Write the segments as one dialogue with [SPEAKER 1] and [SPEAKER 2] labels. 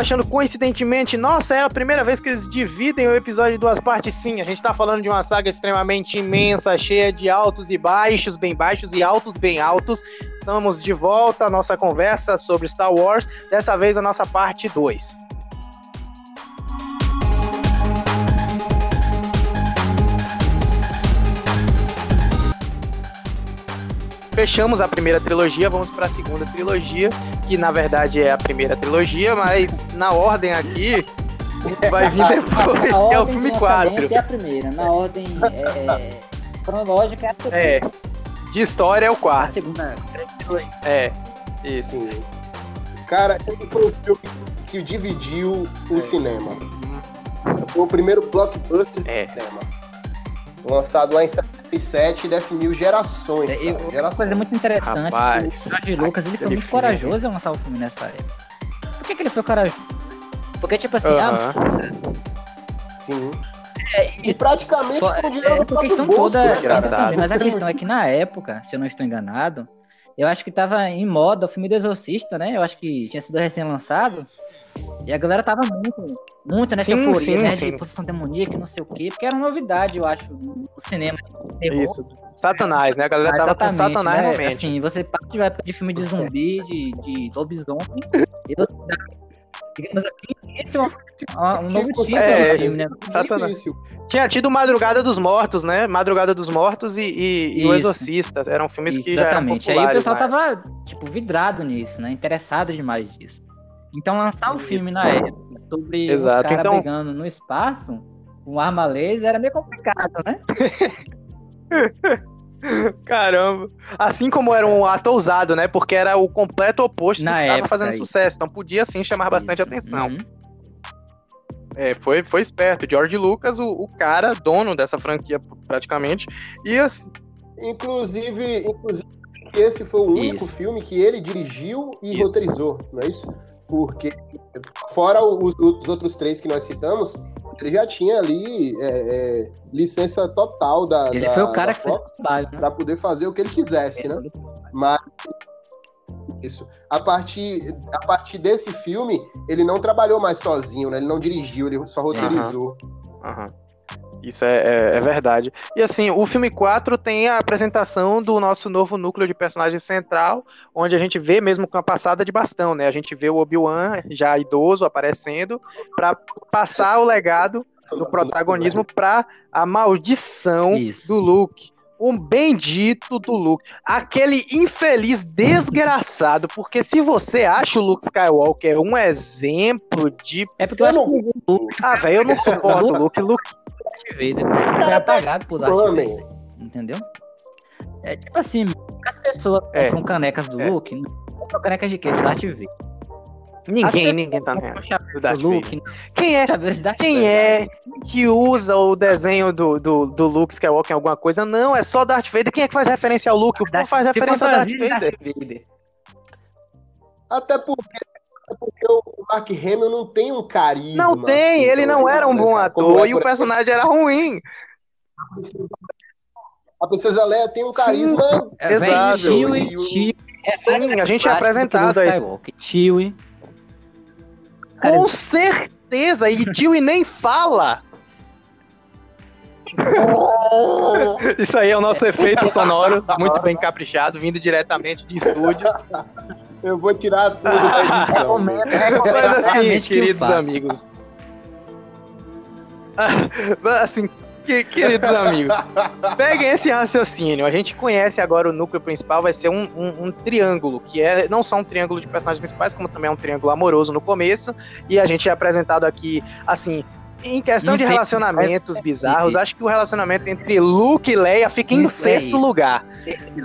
[SPEAKER 1] achando coincidentemente, nossa, é a primeira vez que eles dividem o episódio em duas partes, sim. A gente tá falando de uma saga extremamente imensa, cheia de altos e baixos, bem baixos e altos bem altos. Estamos de volta à nossa conversa sobre Star Wars, dessa vez a nossa parte 2. Fechamos a primeira trilogia, vamos para a segunda trilogia, que na verdade é a primeira trilogia, mas na ordem aqui vai vir depois, que é o filme 4.
[SPEAKER 2] É a primeira, na ordem é, cronológica é a
[SPEAKER 1] segunda. É, de história é o quarto.
[SPEAKER 2] A segunda.
[SPEAKER 1] É, isso.
[SPEAKER 3] Cara, esse foi o filme que dividiu o é. cinema. Foi o primeiro blockbuster é. do cinema. Lançado lá em 2007 definiu gerações. É,
[SPEAKER 2] eu, gerações. Uma coisa muito interessante Rapaz, o George Lucas ele foi muito filme. corajoso em lançar o filme nessa época. Por que, que ele foi corajoso? Porque, tipo assim, uh -huh.
[SPEAKER 3] ah, Sim. É, e praticamente com dinheiro
[SPEAKER 2] é, a questão bolso, toda, né, mas a questão é que na época, se eu não estou enganado, eu acho que tava em moda o filme do Exorcista, né? Eu acho que tinha sido recém-lançado. E a galera tava muito, muito nessa sim, euforia, sim, né? Sim. De possessão demoníaca, não sei o quê, porque era uma novidade, eu acho, no cinema.
[SPEAKER 1] Isso. Satanás, né? A galera tava com Satanás né? realmente.
[SPEAKER 2] Assim, você parte de época de filme de zumbi, de, de lobisomem, e você digamos assim, esse é um, um novo tipo é, filme, né?
[SPEAKER 1] Satanás. Tinha tido Madrugada dos Mortos, né? Madrugada dos Mortos e, e, e O Exorcista. Eram filmes Isso, que já exatamente. eram populares.
[SPEAKER 2] Aí o pessoal mas... tava, tipo, vidrado nisso, né? Interessado demais disso. Então lançar um Isso. filme na época sobre Exato. os caras então... brigando no espaço, com arma laser, era meio complicado, né?
[SPEAKER 1] Caramba. Assim como era um ato ousado, né? Porque era o completo oposto Na que estava fazendo sucesso. Então podia sim chamar bastante Isso. atenção. Uhum. É, foi, foi esperto. George Lucas, o, o, cara, dono dessa franquia praticamente. E assim.
[SPEAKER 3] Inclusive, inclusive esse foi o único isso. filme que ele dirigiu e isso. roteirizou, não é isso? Porque, fora os, os, outros três que nós citamos, ele já tinha ali é, é, licença total da.
[SPEAKER 2] Ele
[SPEAKER 3] da,
[SPEAKER 2] foi o cara que fez o
[SPEAKER 3] trabalho. Né? Pra poder fazer o que ele quisesse, né? Mas. Isso. A partir, a partir desse filme, ele não trabalhou mais sozinho, né? Ele não dirigiu, ele só roteirizou.
[SPEAKER 1] Aham. Uhum. Isso é, é, é, verdade. E assim, o filme 4 tem a apresentação do nosso novo núcleo de personagem central, onde a gente vê mesmo com a passada de bastão, né? A gente vê o Obi-Wan já idoso aparecendo para passar o legado do protagonismo para a maldição Isso. do Luke. Um bendito do Luke. Aquele infeliz desgraçado, porque se você acha o Luke Skywalker um exemplo de.
[SPEAKER 2] É porque eu, eu acho não... que o
[SPEAKER 1] Luke. Ah, velho, eu não suporto o Luke. Luke
[SPEAKER 2] Darth Vader. Foi apagado por Darth Vader. Entendeu? É tipo assim, as pessoas é. compram canecas do é. Luke, compram canecas de quê? Do Darth Vader.
[SPEAKER 1] Ninguém, ninguém tá vendo. Luke, quem é, quem é que usa o desenho do, do, do Luke Skywalker em alguma coisa? Não, é só Darth Vader. Quem é que faz referência ao Luke? O povo faz referência a Darth Vader. Darth Vader.
[SPEAKER 3] Até porque porque o Mark Hamill não tem um carisma.
[SPEAKER 1] Não tem, assim, ele não era um bom ator e o personagem era ruim.
[SPEAKER 3] A Princesa Leia tem um carisma. Sim,
[SPEAKER 1] é, exato. Tio e tio. É Sim, a gente é apresentado a.
[SPEAKER 2] Tio
[SPEAKER 1] Com certeza, e tio e nem fala. Isso aí é o nosso efeito sonoro, muito bem caprichado, vindo diretamente de estúdio.
[SPEAKER 3] Eu vou tirar tudo da edição.
[SPEAKER 1] Mas assim, queridos amigos. assim, que, queridos amigos, peguem esse raciocínio. A gente conhece agora o núcleo principal, vai ser um, um, um, triângulo, que é não só um triângulo de personagens principais, como também é um triângulo amoroso no começo. E a gente é apresentado aqui, assim, em questão de relacionamentos bizarros, acho que o relacionamento entre Luke e Leia fica em sexto lugar.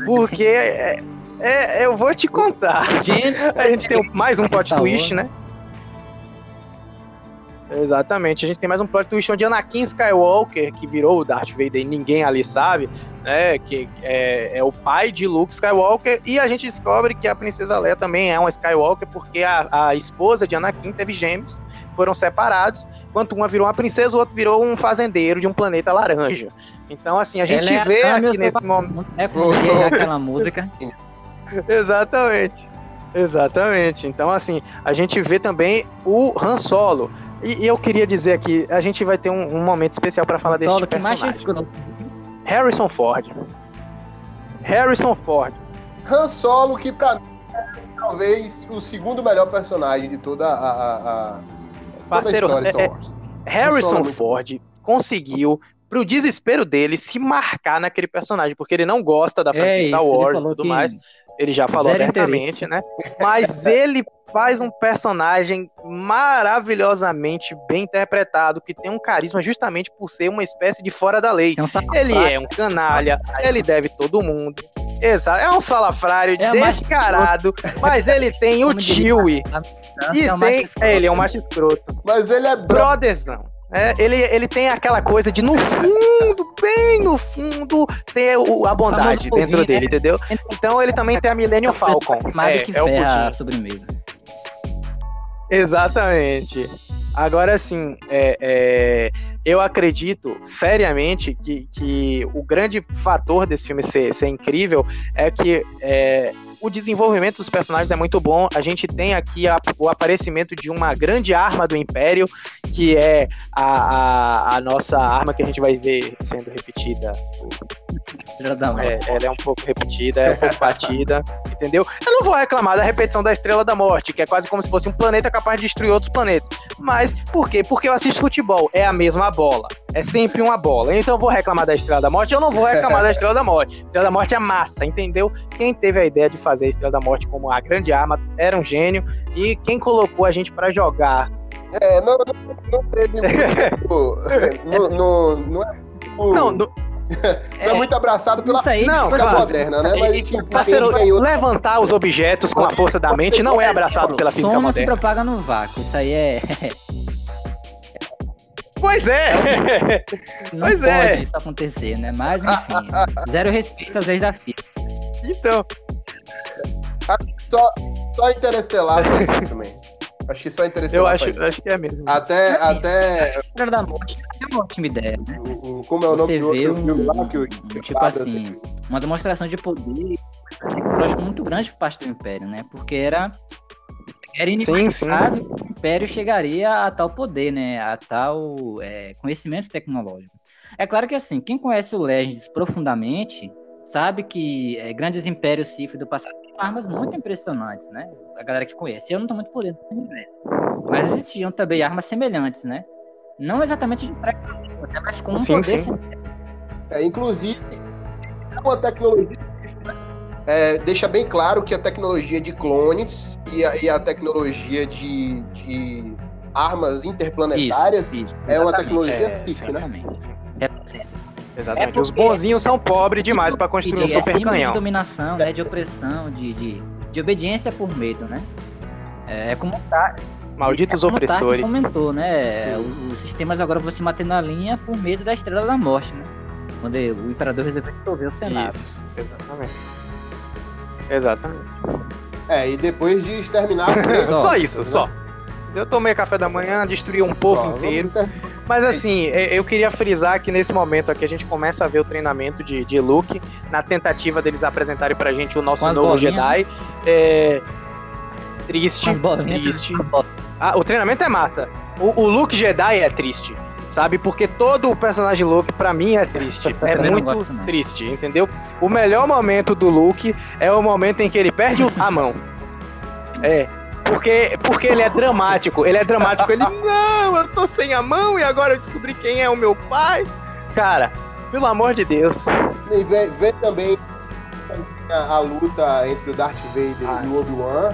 [SPEAKER 1] Porque é, é, eu vou te contar. A gente tem mais um plot twist, né? Exatamente, a gente tem mais um plot twist onde Anakin Skywalker, que virou o Darth Vader e ninguém ali sabe, né, que é, é, o pai de Luke Skywalker, e a gente descobre que a Princesa Leia também é uma Skywalker, porque a, a esposa de Anakin teve gêmeos, foram separados, enquanto uma virou uma princesa, o outro virou um fazendeiro de um planeta laranja. Então, assim, a gente vê aqui nesse momento.
[SPEAKER 2] É porque é aquela música.
[SPEAKER 1] Exatamente. Exatamente. Então, assim, a gente vê também o Han Solo. E, e eu queria dizer aqui, a gente vai ter um, um momento especial para falar Han desse Solo, personagem. Que mais Harrison Ford. Harrison Ford.
[SPEAKER 3] Han Solo, que pra mim é talvez o segundo melhor personagem de toda a, a, a
[SPEAKER 1] Parceiro, toda a história é, Star Wars. Harrison é Ford conseguiu pro desespero dele se marcar naquele personagem, porque ele não gosta da franquia é Star Wars e tudo mais. Ele já falou Zero abertamente, interesse. né? Mas ele faz um personagem maravilhosamente bem interpretado, que tem um carisma justamente por ser uma espécie de fora da lei. É ele é um canalha, ele deve todo mundo. Exato, é um salafrário é descarado, mas ele tem o Chewie. E é tem, é, ele é um macho escroto.
[SPEAKER 3] Mas ele é
[SPEAKER 1] brotherzão. É, ele, ele tem aquela coisa de no fundo, bem no fundo, ter o, a bondade dentro né? dele, entendeu? Então ele também tem a Millennium Falcon.
[SPEAKER 2] É, que é o a sobremesa.
[SPEAKER 1] Exatamente. Agora sim, é, é, eu acredito seriamente que, que o grande fator desse filme ser, ser incrível é que é, o desenvolvimento dos personagens é muito bom. A gente tem aqui a, o aparecimento de uma grande arma do Império, que é a, a, a, nossa arma que a gente vai ver sendo repetida. É, ela é um pouco repetida, é um pouco batida, entendeu? Eu não vou reclamar da repetição da Estrela da Morte, que é quase como se fosse um planeta capaz de destruir outros planetas. Mas por quê? Porque eu assisto futebol, é a mesma bola. É sempre uma bola. Então eu vou reclamar da Estrela da Morte, eu não vou reclamar da Estrela da Morte. A Estrela da Morte é massa, entendeu? Quem teve a ideia de fazer a Estrela da Morte como a grande arma era um gênio. E quem colocou a gente para jogar.
[SPEAKER 3] É, não, não, não teve muito. não, não, não é. Não, não, é, é, muito abraçado pela
[SPEAKER 2] aí,
[SPEAKER 3] não,
[SPEAKER 2] física
[SPEAKER 3] claro. moderna, né? Mas a
[SPEAKER 1] gente parceiro, levantar os objetos com a força da mente não é abraçado pela física moderna.
[SPEAKER 2] Se propaga no vácuo, isso aí é...
[SPEAKER 1] Pois é!
[SPEAKER 2] Não pois pode é. isso acontecer, né? Mas enfim, zero respeito às leis da física.
[SPEAKER 1] Então...
[SPEAKER 3] Só, só Interestelar isso também. Acho que só Interestelar.
[SPEAKER 1] Eu acho, acho que é mesmo.
[SPEAKER 3] Até. Assim, até...
[SPEAKER 2] Da Morte é uma ótima ideia, né?
[SPEAKER 3] O, o, como é o nome do outro um, filme lá que o.
[SPEAKER 2] Tipo assim, uma demonstração de poder tecnológico muito grande por parte do Império, né? Porque era. Era inimaginável que o Império chegaria a tal poder, né? A tal é, conhecimento tecnológico. É claro que assim, quem conhece o Legends profundamente sabe que é, grandes impérios Sith do passado têm armas muito impressionantes, né? A galera que conhece. Eu não tô muito por dentro Mas existiam também armas semelhantes, né? Não exatamente de pré-campo, mas com um sim, poder sim.
[SPEAKER 3] É, inclusive, uma tecnologia é, deixa bem claro que a tecnologia de clones e a, e a tecnologia de, de, armas interplanetárias isso, isso, é uma tecnologia é, Sith, né?
[SPEAKER 1] É, Exatamente. É Os bonzinhos são pobres demais para construir de, um super canhão.
[SPEAKER 2] de dominação, né, de opressão, de, de, de obediência por medo, né? É, é como tá.
[SPEAKER 1] Malditos é opressores.
[SPEAKER 2] comentou, né? Os, os, sistemas agora vão se manter na linha por medo da estrela da morte, né? Quando o imperador resolveu dissolver o Senado. Isso,
[SPEAKER 1] exatamente. Exatamente.
[SPEAKER 3] É, e depois de exterminar.
[SPEAKER 1] só isso, só. Eu tomei café da manhã, destruí um povo inteiro. Mas assim, eu queria frisar que nesse momento aqui a gente começa a ver o treinamento de, de Luke, na tentativa deles apresentarem pra gente o nosso novo bolinhas. Jedi. É... Triste, triste. Ah, o treinamento é massa. O, o Luke Jedi é triste sabe? Porque todo o personagem Luke, para mim, é triste. é muito gosto, triste, entendeu? O melhor momento do Luke é o momento em que ele perde a mão. É, porque, porque ele é dramático. Ele é dramático. Ele, não, eu tô sem a mão e agora eu descobri quem é o meu pai. Cara, pelo amor de Deus.
[SPEAKER 3] E vê, vê também a, a, luta entre o Darth Vader ah. e o Obi-Wan.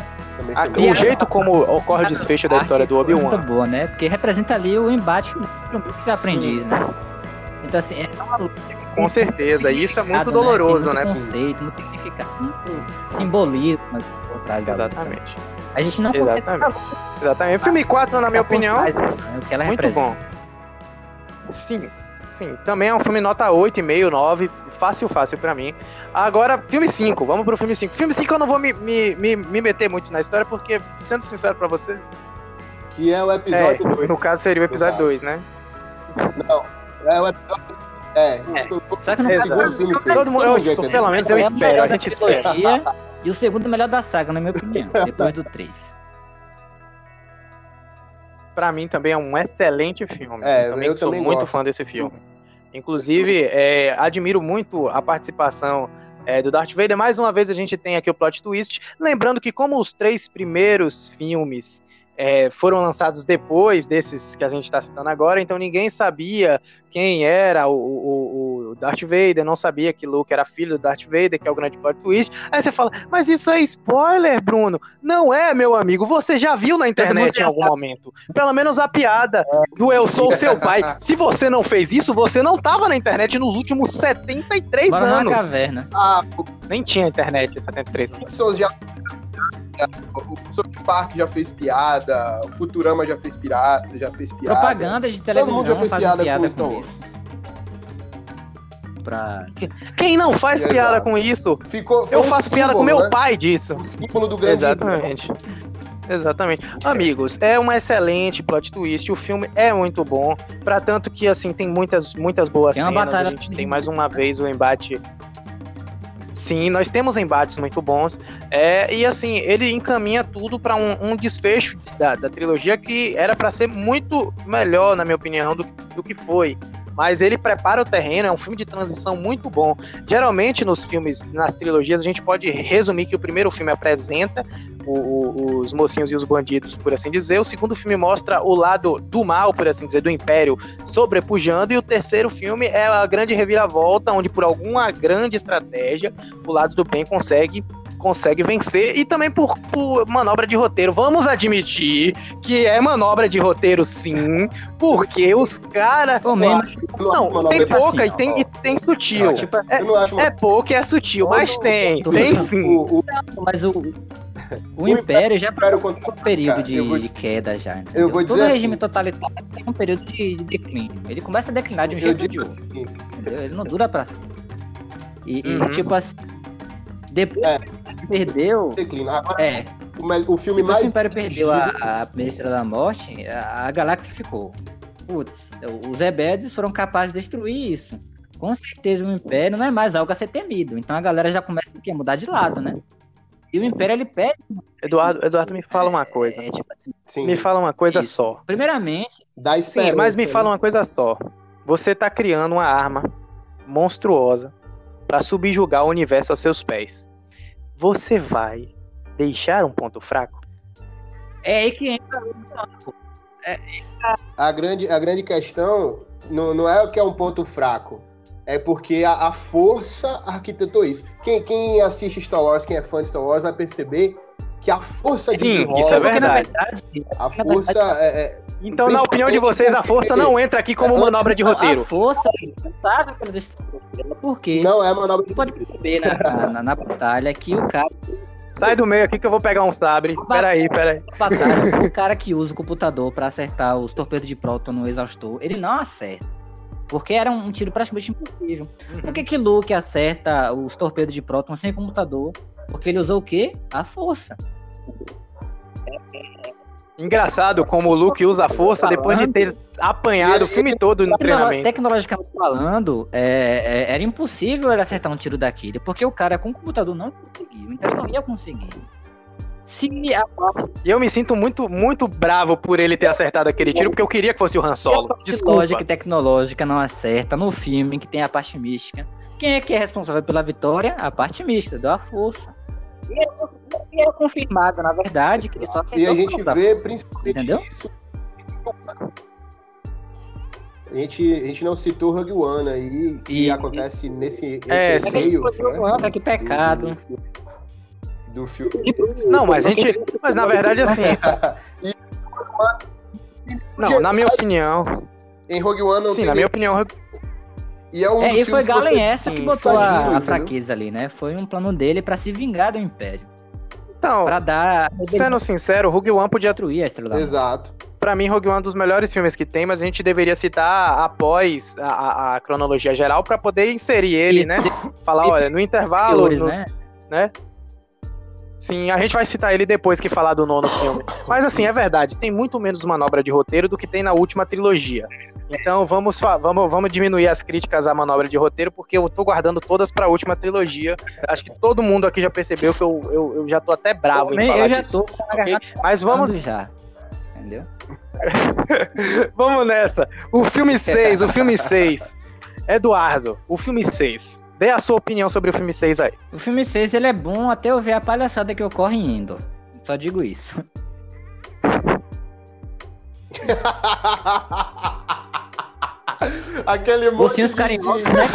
[SPEAKER 1] O jeito como ocorre o desfecho da história do Obi-Wan.
[SPEAKER 2] Muito boa, né? Porque representa ali o embate com o aprendiz, né? Então, assim, é uma luta.
[SPEAKER 1] Com certeza, e isso é muito doloroso,
[SPEAKER 2] né?
[SPEAKER 1] Muito
[SPEAKER 2] né? conceito, muito significado, muito simbolismo da
[SPEAKER 1] Exatamente.
[SPEAKER 2] A gente não
[SPEAKER 1] Exatamente. Exatamente. O filme 4, na minha opinião, né?
[SPEAKER 2] o que ela
[SPEAKER 1] muito bom. Sim, sim. Também é um filme nota 8,5, 9. Fácil, fácil pra mim. Agora, filme 5. Vamos pro filme 5. Filme 5 eu não vou me, me, me, me meter muito na história, porque, sendo sincero pra vocês,
[SPEAKER 3] Que é o episódio 2.
[SPEAKER 1] É, no caso seria o episódio 2, né?
[SPEAKER 3] Não, é o episódio. É, é.
[SPEAKER 2] Só que
[SPEAKER 3] filme feito.
[SPEAKER 1] Todo mundo, eu, pelo menos eu espero, a gente espera.
[SPEAKER 2] E o segundo melhor da saga, na minha opinião, depois do 3.
[SPEAKER 1] Pra mim também é um excelente filme.
[SPEAKER 3] É,
[SPEAKER 1] eu também
[SPEAKER 3] eu
[SPEAKER 1] sou
[SPEAKER 3] também
[SPEAKER 1] muito
[SPEAKER 3] gosto.
[SPEAKER 1] fã desse filme. Inclusive, é, admiro muito a participação é, do Darth Vader. Mais uma vez a gente tem aqui o plot twist. Lembrando que como os três primeiros filmes é, foram lançados depois desses que a gente está citando agora, então ninguém sabia quem era o, o, o, Darth Vader, não sabia que Luke era filho do Darth Vader, que é o grande plot twist. Aí você fala, mas isso é spoiler, Bruno. Não é, meu amigo, você já viu na internet em algum momento. Pelo menos a piada do Eu Sou Seu Pai. Se você não fez isso, você não tava na internet nos últimos 73
[SPEAKER 2] Bora
[SPEAKER 1] anos.
[SPEAKER 2] caverna.
[SPEAKER 3] Ah,
[SPEAKER 1] Nem tinha internet em 73 anos.
[SPEAKER 3] pessoas já. O South Park já fez piada, o Futurama já fez piada, já fez piada.
[SPEAKER 2] Propaganda de
[SPEAKER 3] Todo mundo já
[SPEAKER 2] televisão
[SPEAKER 3] fez piada,
[SPEAKER 2] piada,
[SPEAKER 3] com
[SPEAKER 2] com isso. Pra...
[SPEAKER 1] Quem não faz
[SPEAKER 3] Exato.
[SPEAKER 1] piada com isso?
[SPEAKER 3] Ficou,
[SPEAKER 1] Eu
[SPEAKER 3] um
[SPEAKER 1] faço piada com
[SPEAKER 3] símbolo,
[SPEAKER 1] meu
[SPEAKER 3] né?
[SPEAKER 1] pai disso.
[SPEAKER 3] O símbolo do grande
[SPEAKER 1] Exatamente. Exatamente. Amigos, é uma excelente plot twist. O filme é muito bom. Pra tanto que, assim, tem muitas, muitas boas
[SPEAKER 2] Tem uma
[SPEAKER 1] cenas.
[SPEAKER 2] batalha
[SPEAKER 1] A gente tem mais uma vez o embate. Sim, nós temos embates muito bons. É, e assim, ele encaminha tudo pra um, um desfecho da, da trilogia que era pra ser muito melhor, na minha opinião, do, do que foi. Mas ele prepara o terreno, é um filme de transição muito bom. Geralmente nos filmes, nas trilogias, a gente pode resumir que o primeiro filme apresenta o- o- os mocinhos e os bandidos, por assim dizer. O segundo filme mostra o lado do mal, por assim dizer, do império sobrepujando. E o terceiro filme é a grande reviravolta, onde por alguma grande estratégia o lado do bem consegue consegue vencer e também por, por manobra de roteiro. Vamos admitir que é manobra de roteiro sim, porque os caras
[SPEAKER 2] mesmo,
[SPEAKER 1] não, tem
[SPEAKER 2] tipo
[SPEAKER 1] pouca
[SPEAKER 2] assim,
[SPEAKER 1] e tem, e tem sutil.
[SPEAKER 2] ó, tipo assim,
[SPEAKER 3] Eu não acho
[SPEAKER 1] É pouco e é sutil, mas tem, tem sim.
[SPEAKER 3] o, o
[SPEAKER 2] mas o, o Império já
[SPEAKER 3] Império
[SPEAKER 2] passou
[SPEAKER 3] contra-
[SPEAKER 2] por um período
[SPEAKER 3] cara,
[SPEAKER 2] de,
[SPEAKER 3] eu vou-
[SPEAKER 2] de queda já. entendeu?
[SPEAKER 3] vou
[SPEAKER 2] Todo
[SPEAKER 3] dizer
[SPEAKER 2] regime
[SPEAKER 3] assim-
[SPEAKER 2] totalitário tem um período de, de declínio. Ele começa a declinar de um
[SPEAKER 3] eu
[SPEAKER 2] jeito ou de outro.
[SPEAKER 3] assim,
[SPEAKER 2] entendeu? Ele não dura pra sempre. E, e,
[SPEAKER 1] Uhum.
[SPEAKER 2] tipo assim, depois
[SPEAKER 3] É.
[SPEAKER 2] que perdeu.
[SPEAKER 3] declina.
[SPEAKER 2] É,
[SPEAKER 3] o, o filme
[SPEAKER 2] depois que o
[SPEAKER 3] mais
[SPEAKER 2] Império perdeu a, a primeira da morte, a, a galáxia ficou. Putz, os rebeldes foram capazes de destruir isso. Com certeza o Império não é mais algo a ser temido. Então a galera já começa a mudar de lado, né? E o Império ele perde.
[SPEAKER 1] Eduardo, Eduardo, me fala uma coisa.
[SPEAKER 2] É, tipo,
[SPEAKER 3] sim,
[SPEAKER 1] Me fala uma coisa
[SPEAKER 2] Isso.
[SPEAKER 1] só.
[SPEAKER 2] primeiramente,
[SPEAKER 3] dá
[SPEAKER 1] Sim, mas me
[SPEAKER 3] né?
[SPEAKER 1] fala uma coisa só. Você tá criando uma arma monstruosa pra subjugar o universo aos seus pés. Você vai deixar um ponto fraco?
[SPEAKER 2] é aí que entra
[SPEAKER 3] A grande, a grande questão não, não é o que é um ponto fraco. É porque a, a força arquitetou isso. Quem, quem assiste Star Wars, quem é fã de Star Wars, vai perceber que a força
[SPEAKER 1] Sim,
[SPEAKER 3] desenrola,
[SPEAKER 1] isso é
[SPEAKER 2] porque, na
[SPEAKER 1] verdade.
[SPEAKER 2] verdade,
[SPEAKER 3] A força é, é-
[SPEAKER 1] Então, na opinião de vocês, a força não entra aqui como manobra de roteiro.
[SPEAKER 2] A força é responsável pela destruição. Por quê?
[SPEAKER 3] não é manobra de
[SPEAKER 2] Você pode perceber na, na, na batalha que o cara,
[SPEAKER 1] Sai do meio aqui que eu vou pegar um sabre. Peraí, peraí.
[SPEAKER 2] batalha, o cara que usa o computador pra acertar os torpedos de próton no exaustor, ele não acerta. Porque era um tiro praticamente impossível. Por que, que Luke acerta os torpedos de próton sem computador? Porque ele usou o quê? A força.
[SPEAKER 1] Engraçado como o Luke usa a força depois de ter apanhado o filme todo no treinamento.
[SPEAKER 2] Tecnologicamente falando, é, é- era impossível ele acertar um tiro daquele, porque o cara com computador não conseguiu, então ele não ia conseguir. Se a
[SPEAKER 1] E eu me sinto muito, muito bravo por ele ter acertado aquele tiro, porque eu queria que fosse o Han Solo. Desculpa.
[SPEAKER 2] lógica e tecnológica não acerta no filme que tem a parte mística, quem é que é responsável pela vitória? A parte mística, deu a força. E era, e era confirmado, na verdade, que ele só acertou
[SPEAKER 3] E a gente vê principalmente
[SPEAKER 2] Entendeu?
[SPEAKER 3] isso. A gente, a gente não citou Rogue One aí, que
[SPEAKER 2] E-
[SPEAKER 3] acontece nesse
[SPEAKER 1] É,
[SPEAKER 2] É
[SPEAKER 3] meio, né,
[SPEAKER 2] que pecado.
[SPEAKER 3] do filme.
[SPEAKER 1] Não, mas a gente. Mas na verdade, assim. Não, na minha opinião.
[SPEAKER 3] Em Rogue One não
[SPEAKER 1] Sim,
[SPEAKER 3] tem
[SPEAKER 1] na minha opinião.
[SPEAKER 3] E é um
[SPEAKER 2] É, e foi
[SPEAKER 3] que você-
[SPEAKER 2] Galen essa que
[SPEAKER 1] sim,
[SPEAKER 2] botou a, a fraqueza ali, né? Foi um plano dele pra se vingar do Império.
[SPEAKER 1] Então,
[SPEAKER 2] Pra dar.
[SPEAKER 1] sendo sincero, Rogue One podia.
[SPEAKER 2] destruir a Estrela da Morte.
[SPEAKER 3] Exato.
[SPEAKER 1] Pra mim, Rogue One é um dos melhores filmes que tem, mas a gente deveria citar após a, a- a cronologia geral pra poder inserir ele,
[SPEAKER 2] Isso,
[SPEAKER 1] né? Falar, olha, no intervalo. No-
[SPEAKER 2] né?
[SPEAKER 1] Sim, a gente vai citar ele depois que falar do nono filme. Mas assim, é verdade, tem muito menos manobra de roteiro do que tem na última trilogia. Então vamos, vamos, vamos diminuir as críticas à manobra de roteiro, porque eu tô guardando todas pra última trilogia. Acho que todo mundo aqui já percebeu que eu, eu, eu já tô até bravo eu, em falar Eu já disso, tô com a okay? Mas vamos.
[SPEAKER 2] Já. Entendeu?
[SPEAKER 1] vamos nessa. O filme 6, o filme 6. Eduardo, o filme 6. Dê a sua opinião sobre o filme 6 aí.
[SPEAKER 2] O filme 6 ele é bom até eu ver a palhaçada que ocorre indo. Só digo isso.
[SPEAKER 3] Aquele monte
[SPEAKER 2] de, carinhosos, né?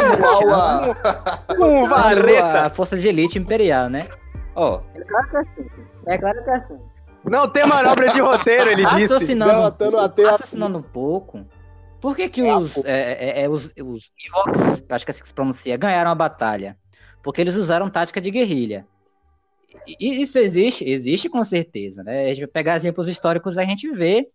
[SPEAKER 1] Um vareta.
[SPEAKER 2] A força de elite imperial, né? Ó. Oh. É claro que é assim. É claro que é assim.
[SPEAKER 1] Não tem manobra de roteiro, ele disse.
[SPEAKER 2] Raciocinando, um, raciocinando um pouco, por que, que os, é, é, é, os, os Evox, acho que é assim que se pronuncia, ganharam a batalha? Porque eles usaram tática de guerrilha. E isso existe? Existe com certeza. Né? A gente vai pegar exemplos históricos, a gente vê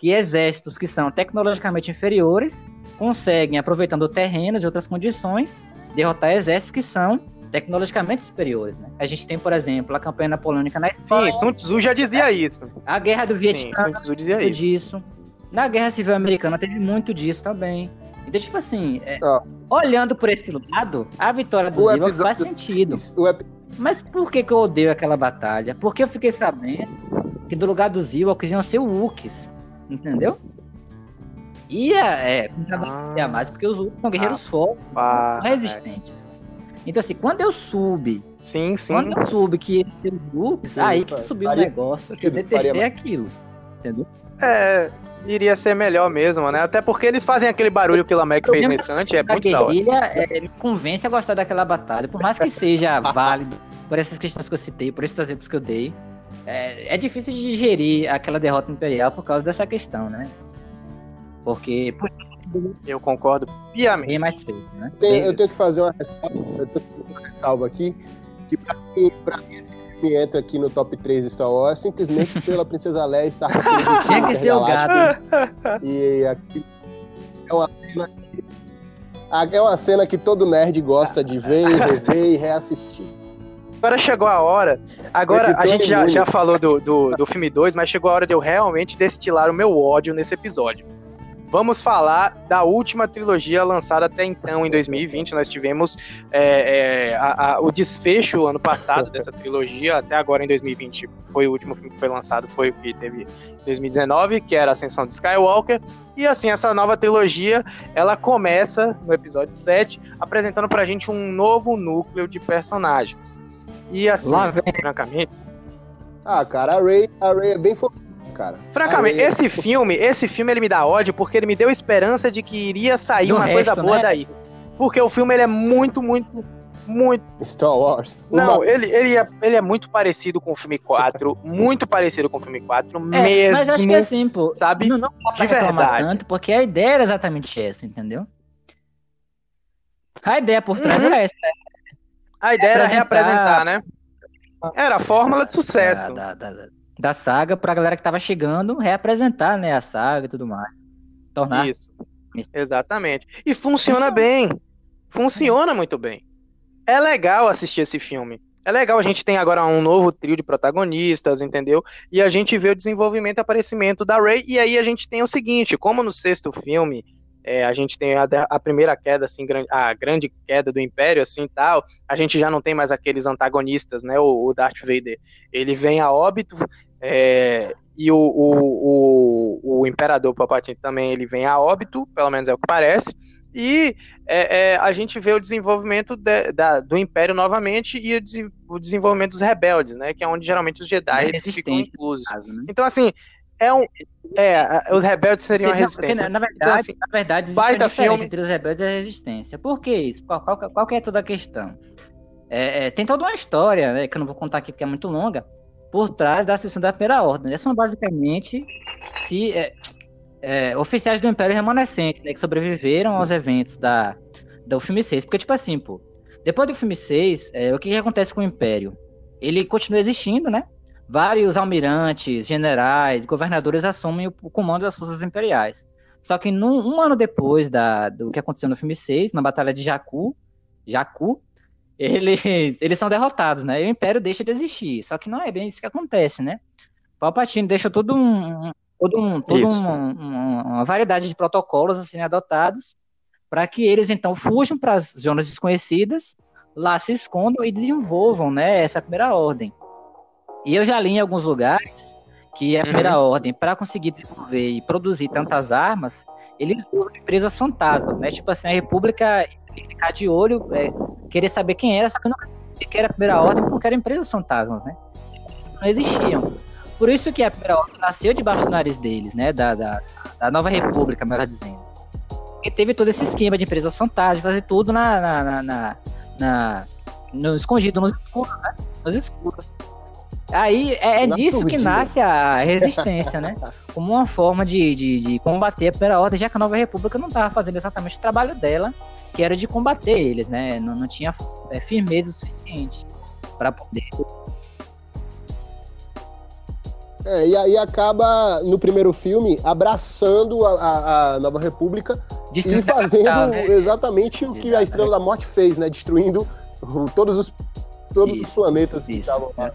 [SPEAKER 2] que exércitos que são tecnologicamente inferiores conseguem, aproveitando terrenos e outras condições, derrotar exércitos que são tecnologicamente superiores. Né? A gente tem, por exemplo, a campanha napoleônica na Espanha.
[SPEAKER 1] Sim, Sun Tzu já dizia isso.
[SPEAKER 2] A guerra do Vietnã. Sim,
[SPEAKER 1] Sun Tzu dizia isso.
[SPEAKER 2] Disso. Na Guerra Civil Americana teve muito disso também. Então, tipo assim, é, ah. olhando por esse lado, a vitória dos Ewoks faz sentido. Mas por que, que eu odeio aquela batalha? Porque eu fiquei sabendo que do lugar dos Ewoks iam ser Wookiees, entendeu? Ia, é, ah. mais, porque os Wookiees são guerreiros ah, fortes, ah, resistentes. Então, assim, quando eu soube
[SPEAKER 1] Sim, sim.
[SPEAKER 2] Quando eu soube que ia ser aí que subiu o um negócio, que eu detestei aquilo. Entendeu?
[SPEAKER 1] É, iria ser melhor mesmo, né? Até porque eles fazem aquele barulho que o Lamek fez nesse antes, é muito da hora.
[SPEAKER 2] É, me convence a gostar daquela batalha, por mais que seja válido, por essas questões que eu citei, por esses exemplos que eu dei. É, é difícil de digerir aquela derrota imperial por causa dessa questão, né? Porque.
[SPEAKER 1] Eu concordo piamente. Bem
[SPEAKER 2] mais feio, né?
[SPEAKER 3] Tem, eu tenho que fazer uma ressalva, eu tenho uma ressalva aqui, que pra mim, pra mim esse me entra aqui no top 3 Star Wars simplesmente pela Princesa Leia estar
[SPEAKER 2] Tinha que ser o gato.
[SPEAKER 3] E aqui é uma cena que, é uma cena que todo nerd gosta de ver e rever e reassistir.
[SPEAKER 1] Agora chegou a hora. Agora, a gente já, já falou do, do, do filme 2, mas chegou a hora de eu realmente destilar o meu ódio nesse episódio. Vamos falar da última trilogia lançada até então, em 2020. Nós tivemos é, é, a, a, o desfecho ano passado dessa trilogia, até agora em 2020 foi o último filme que foi lançado, foi o que teve em 2019, que era a Ascensão de Skywalker. E assim, essa nova trilogia, ela começa no episódio 7, apresentando pra gente um novo núcleo de personagens. E assim, francamente.
[SPEAKER 3] Ah, cara, a Ray, a Ray é bem fofinha cara.
[SPEAKER 1] Francamente, Aí... esse filme, esse filme ele me dá ódio porque ele me deu esperança de que iria sair Do uma resto, coisa boa né? daí. Porque o filme ele é muito, muito, muito.
[SPEAKER 3] Star Wars.
[SPEAKER 1] Não, uma... ele, ele, é, ele é muito parecido com o filme 4. muito parecido com o filme 4 é, mesmo.
[SPEAKER 2] Mas acho que é assim, pô.
[SPEAKER 1] Sabe?
[SPEAKER 2] Não, não pode de verdade. tanto, porque a ideia era exatamente essa, entendeu? A ideia por trás uhum. era essa.
[SPEAKER 1] A ideia era reapresentar, né? Era a fórmula de sucesso.
[SPEAKER 2] Da, da, da, da saga pra galera que tava chegando reapresentar, né, a saga e tudo mais. Tornar.
[SPEAKER 1] Isso. Exatamente. E funciona bem. Funciona muito bem. É legal assistir esse filme. É legal, a gente tem agora um novo trio de protagonistas, entendeu? E a gente vê o desenvolvimento e aparecimento da Rey, e aí a gente tem o seguinte, como no sexto filme, é, a gente tem a, a, primeira queda, assim, a grande queda do Império, assim, tal, a gente já não tem mais aqueles antagonistas, né, o, o Darth Vader, ele vem a óbito, é, e o, o, o, o, Imperador Palpatine também ele vem a óbito, pelo menos é o que parece. E é, é, a gente vê o desenvolvimento de, da, do Império novamente e o, o, desenvolvimento dos rebeldes, né? Que é onde geralmente os Jedi ficam inclusos. Caso, né? Então, assim, é um. É, os rebeldes seriam Seria, a resistência.
[SPEAKER 2] Porque, na, verdade, então, assim, na verdade, existe diferença filme... entre os rebeldes e a resistência. Por que isso? Qual, qual, qual que é toda a questão? É, é, tem toda uma história, né, que eu não vou contar aqui porque é muito longa, por trás da sessão da Primeira Ordem. Eles são basicamente se, é, é, oficiais do Império remanescentes, né, que sobreviveram aos eventos da, do filme 6. Porque, tipo assim, pô, depois do filme 6, é, o que, que acontece com o Império? Ele continua existindo, né? Vários almirantes, generais, governadores assumem o, o comando das forças imperiais. Só que num, um ano depois da, do que aconteceu no filme 6, na Batalha de Jakku, Jakku eles, eles são derrotados, né? E o Império deixa de existir. Só que não é bem isso que acontece, né? Palpatine deixa todo um, todo um, todo um, um, uma variedade de protocolos assim adotados para que eles então fujam para as zonas desconhecidas, lá se escondam e desenvolvam, né, essa primeira ordem. E eu já li em alguns lugares que a primeira uhum. ordem, para conseguir desenvolver e produzir tantas armas, eles usam empresas fantasmas, né? Tipo assim, a República ficar de olho, é, querer saber quem era, só que não que era a primeira ordem porque eram empresas fantasmas, né? Não existiam. Por isso que a primeira ordem nasceu debaixo do nariz deles, né? Da, da, da nova república, melhor dizendo. Porque teve todo esse esquema de empresas fantasmas, fazer tudo na, na, na, na, na no escondido, nos escuros, né? Nos escuros. Aí é, é disso que nasce a resistência, né? Como uma forma de, de, de, combater a Primeira Ordem, já que a Nova República não estava fazendo exatamente o trabalho dela, que era de combater eles, né? Não, não tinha é, firmeza o suficiente para poder.
[SPEAKER 3] É, e aí acaba, no primeiro filme, abraçando a, a, a Nova República e fazendo né? exatamente o que a Estrela da Morte fez, né? Destruindo todos os todos isso, os planetas que estavam lá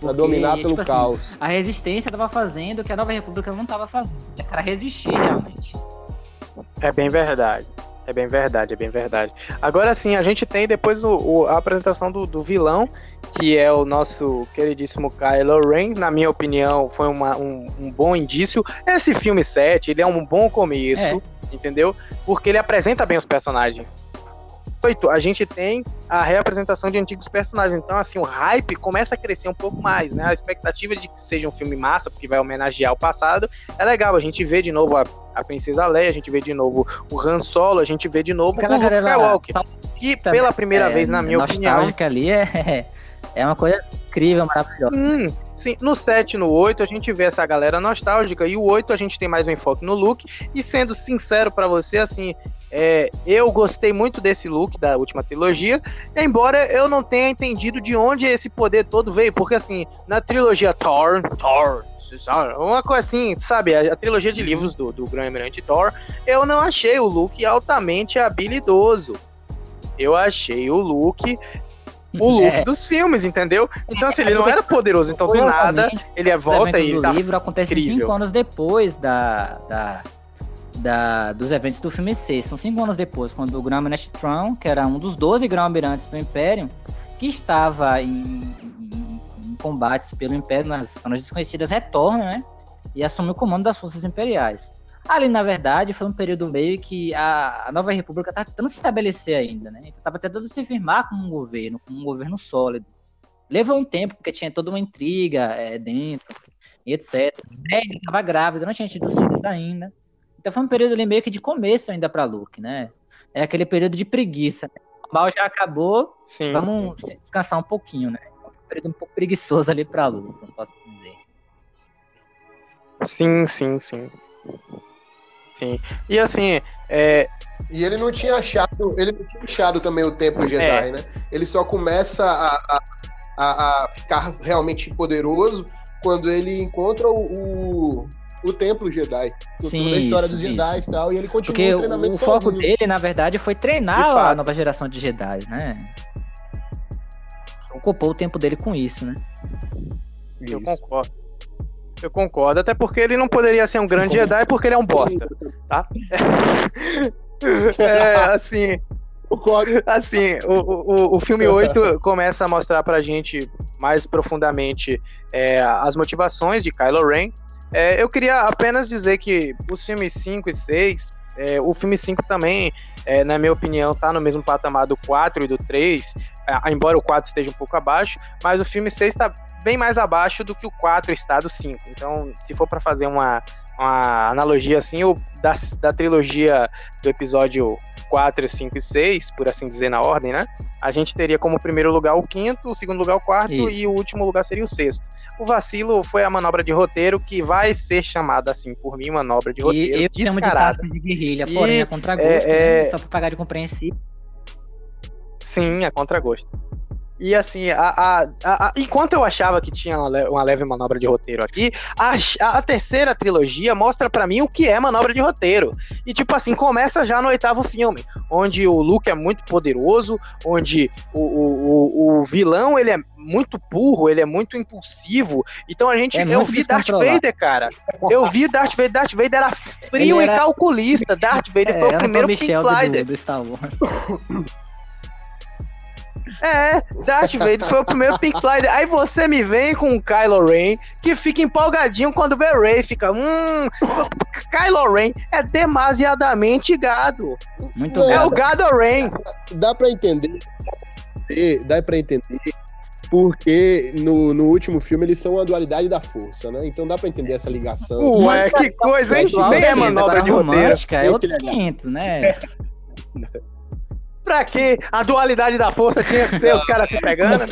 [SPEAKER 3] para dominar pelo tipo assim, caos.
[SPEAKER 2] a resistência estava fazendo o que a Nova República não estava fazendo, para resistir realmente.
[SPEAKER 1] É bem verdade. É bem verdade, é bem verdade. Agora sim, a gente tem depois o, o, a apresentação do, do, vilão, que é o nosso queridíssimo Kylo Ren. Na minha opinião, foi uma, um, um, bom indício. Esse filme 7, ele é um bom começo, é. entendeu? Porque ele apresenta bem os personagens. 8, a gente tem a reapresentação de antigos personagens. Então, assim, o hype começa a crescer um pouco mais, né? A expectativa de que seja um filme massa, porque vai homenagear o passado, é legal. A gente vê de novo a, a Princesa Leia, a gente vê de novo o Han Solo, a gente vê de novo Aquela o Luke Skywalker. Tá... Que, pela primeira é, vez, na minha opinião...
[SPEAKER 2] ali é, é uma coisa incrível, maravilhosa.
[SPEAKER 1] Sim, Sim, no 7 e no 8 a gente vê essa galera nostálgica e o 8 a gente tem mais um enfoque no look. E sendo sincero para você, assim, é, eu gostei muito desse look da última trilogia, embora eu não tenha entendido de onde esse poder todo veio, porque assim, na trilogia Thor, Thor, uma coisa assim, sabe, a, a trilogia de livros do, do Grande Almirante Thor, eu não achei o look altamente habilidoso. Eu achei o look o look é. dos filmes, entendeu? Então, assim, ele não era poderoso, então do nada ele é volta e.
[SPEAKER 2] O tá livro acontece incrível. cinco anos depois da, da, da, dos eventos do filme 6. São cinco anos depois, quando o Grão-Almirante Tron, que era um dos 12 Grão-Almirantes do Império, que estava em, em, em, combates pelo Império nas zonas desconhecidas, retorna, né? E assume o comando das forças imperiais. Ali, na verdade, foi um período meio que a, a Nova República estava tentando se estabelecer ainda, né? Então, estava tentando se firmar como um governo, como um governo sólido. Levou um tempo, porque tinha toda uma intriga é, dentro, e etc. É, ele estava grávida, não tinha tido filhos ainda. Então foi um período ali meio que de começo ainda para Luke, né? É aquele período de preguiça. Né? O mal já acabou, sim, vamos sim. descansar um pouquinho, né? Um período um pouco preguiçoso ali para Luke, não posso dizer.
[SPEAKER 1] Sim, sim, sim. Sim. E assim, é...
[SPEAKER 3] E ele não tinha achado, ele não tinha achado também o tempo Jedi, é. né? Ele só começa a, a, a, ficar realmente poderoso quando ele encontra o, o, o templo Jedi. Sim, toda a história dos Jedi e tal, e ele continua
[SPEAKER 2] Porque o treinamento o sozinho. foco dele, na verdade, foi treinar a nova geração de Jedi, né? Ocupou o tempo dele com isso, né?
[SPEAKER 1] Isso. Eu concordo. Eu concordo, até porque ele não poderia ser um grande Jedi porque ele é um bosta, tá? É, assim, Assim, o, o, o filme 8 começa a mostrar pra gente mais profundamente é, as motivações de Kylo Ren. É, eu queria apenas dizer que os filmes 5 e 6, é, o filme 5 também, é, na minha opinião, tá no mesmo patamar do 4 e do 3, é, embora o 4 esteja um pouco abaixo, mas o filme 6 está bem mais abaixo do que o 4 está do 5. Então, se for para fazer uma, uma analogia assim, o, da, da trilogia do episódio 4, 5 e 6, por assim dizer, na ordem, né? A gente teria como primeiro lugar o quinto, o segundo lugar o quarto Isso. e o último lugar seria o sexto. O vacilo foi a manobra de roteiro que vai ser chamada assim por mim, manobra de roteiro e eu descarada.
[SPEAKER 2] de guerrilha, e, porém a contragosto, é, né? é... só para pagar de compreensível.
[SPEAKER 1] Sim, a contragosto. E assim, a, a, a, enquanto eu achava que tinha uma, uma leve manobra de roteiro aqui, a, terceira trilogia mostra para mim o que é manobra de roteiro. E tipo assim, começa já no oitavo filme, onde o Luke é muito poderoso, onde o, o, o, o vilão ele é muito burro, ele é muito impulsivo. Então a gente. É eu vi Darth Vader, cara. Eu vi Darth Vader. Darth Vader era frio era... e calculista. Darth Vader é, foi o primeiro Pink Slider. Do, do Star Wars. É, Darth Vader foi o primeiro Pink Floyd. Aí você me vem com o Kylo Ren, que fica empolgadinho quando vê Rey, fica, hum, Kylo Ren é demasiadamente gado. Muito É gado. o gado Ren.
[SPEAKER 3] Dá pra entender, dá pra entender porque no, no último filme eles são a dualidade da força, né? Então dá pra entender essa ligação.
[SPEAKER 1] Ué, que coisa, hein? Nem é manobra de roteiro.
[SPEAKER 2] É outro 500, né?
[SPEAKER 1] Pra que a dualidade da força tinha que ser os caras se pegando?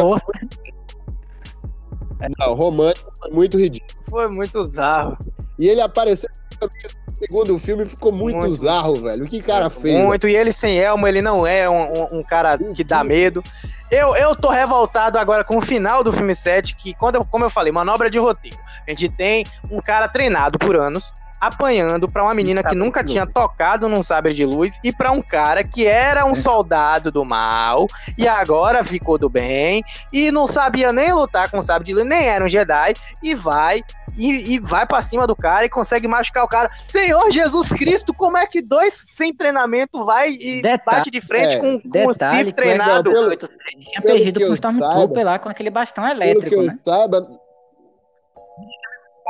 [SPEAKER 3] Não, romântico foi muito ridículo.
[SPEAKER 1] Foi muito zarro.
[SPEAKER 3] E ele apareceu no segundo filme ficou muito, muito zarro, velho. O que cara fez?
[SPEAKER 1] Muito, e ele sem elmo, ele não é um, um, cara que dá medo. Eu, eu tô revoltado agora com o final do filme 7, que, quando como eu falei, manobra de roteiro. A gente tem um cara treinado por anos, apanhando para uma menina que nunca tinha tocado num sabre de luz e para um cara que era um soldado do mal e agora ficou do bem e não sabia nem lutar com sabre de luz, nem era um Jedi e vai e, e vai para cima do cara e consegue machucar o cara. Senhor Jesus Cristo, como é que dois sem treinamento vai e detalhe, bate de frente é, com, com o Sith treinado? Pelo,
[SPEAKER 2] tinha perdido com o Stormtrooper lá com aquele bastão elétrico, pelo que né? Eu saiba,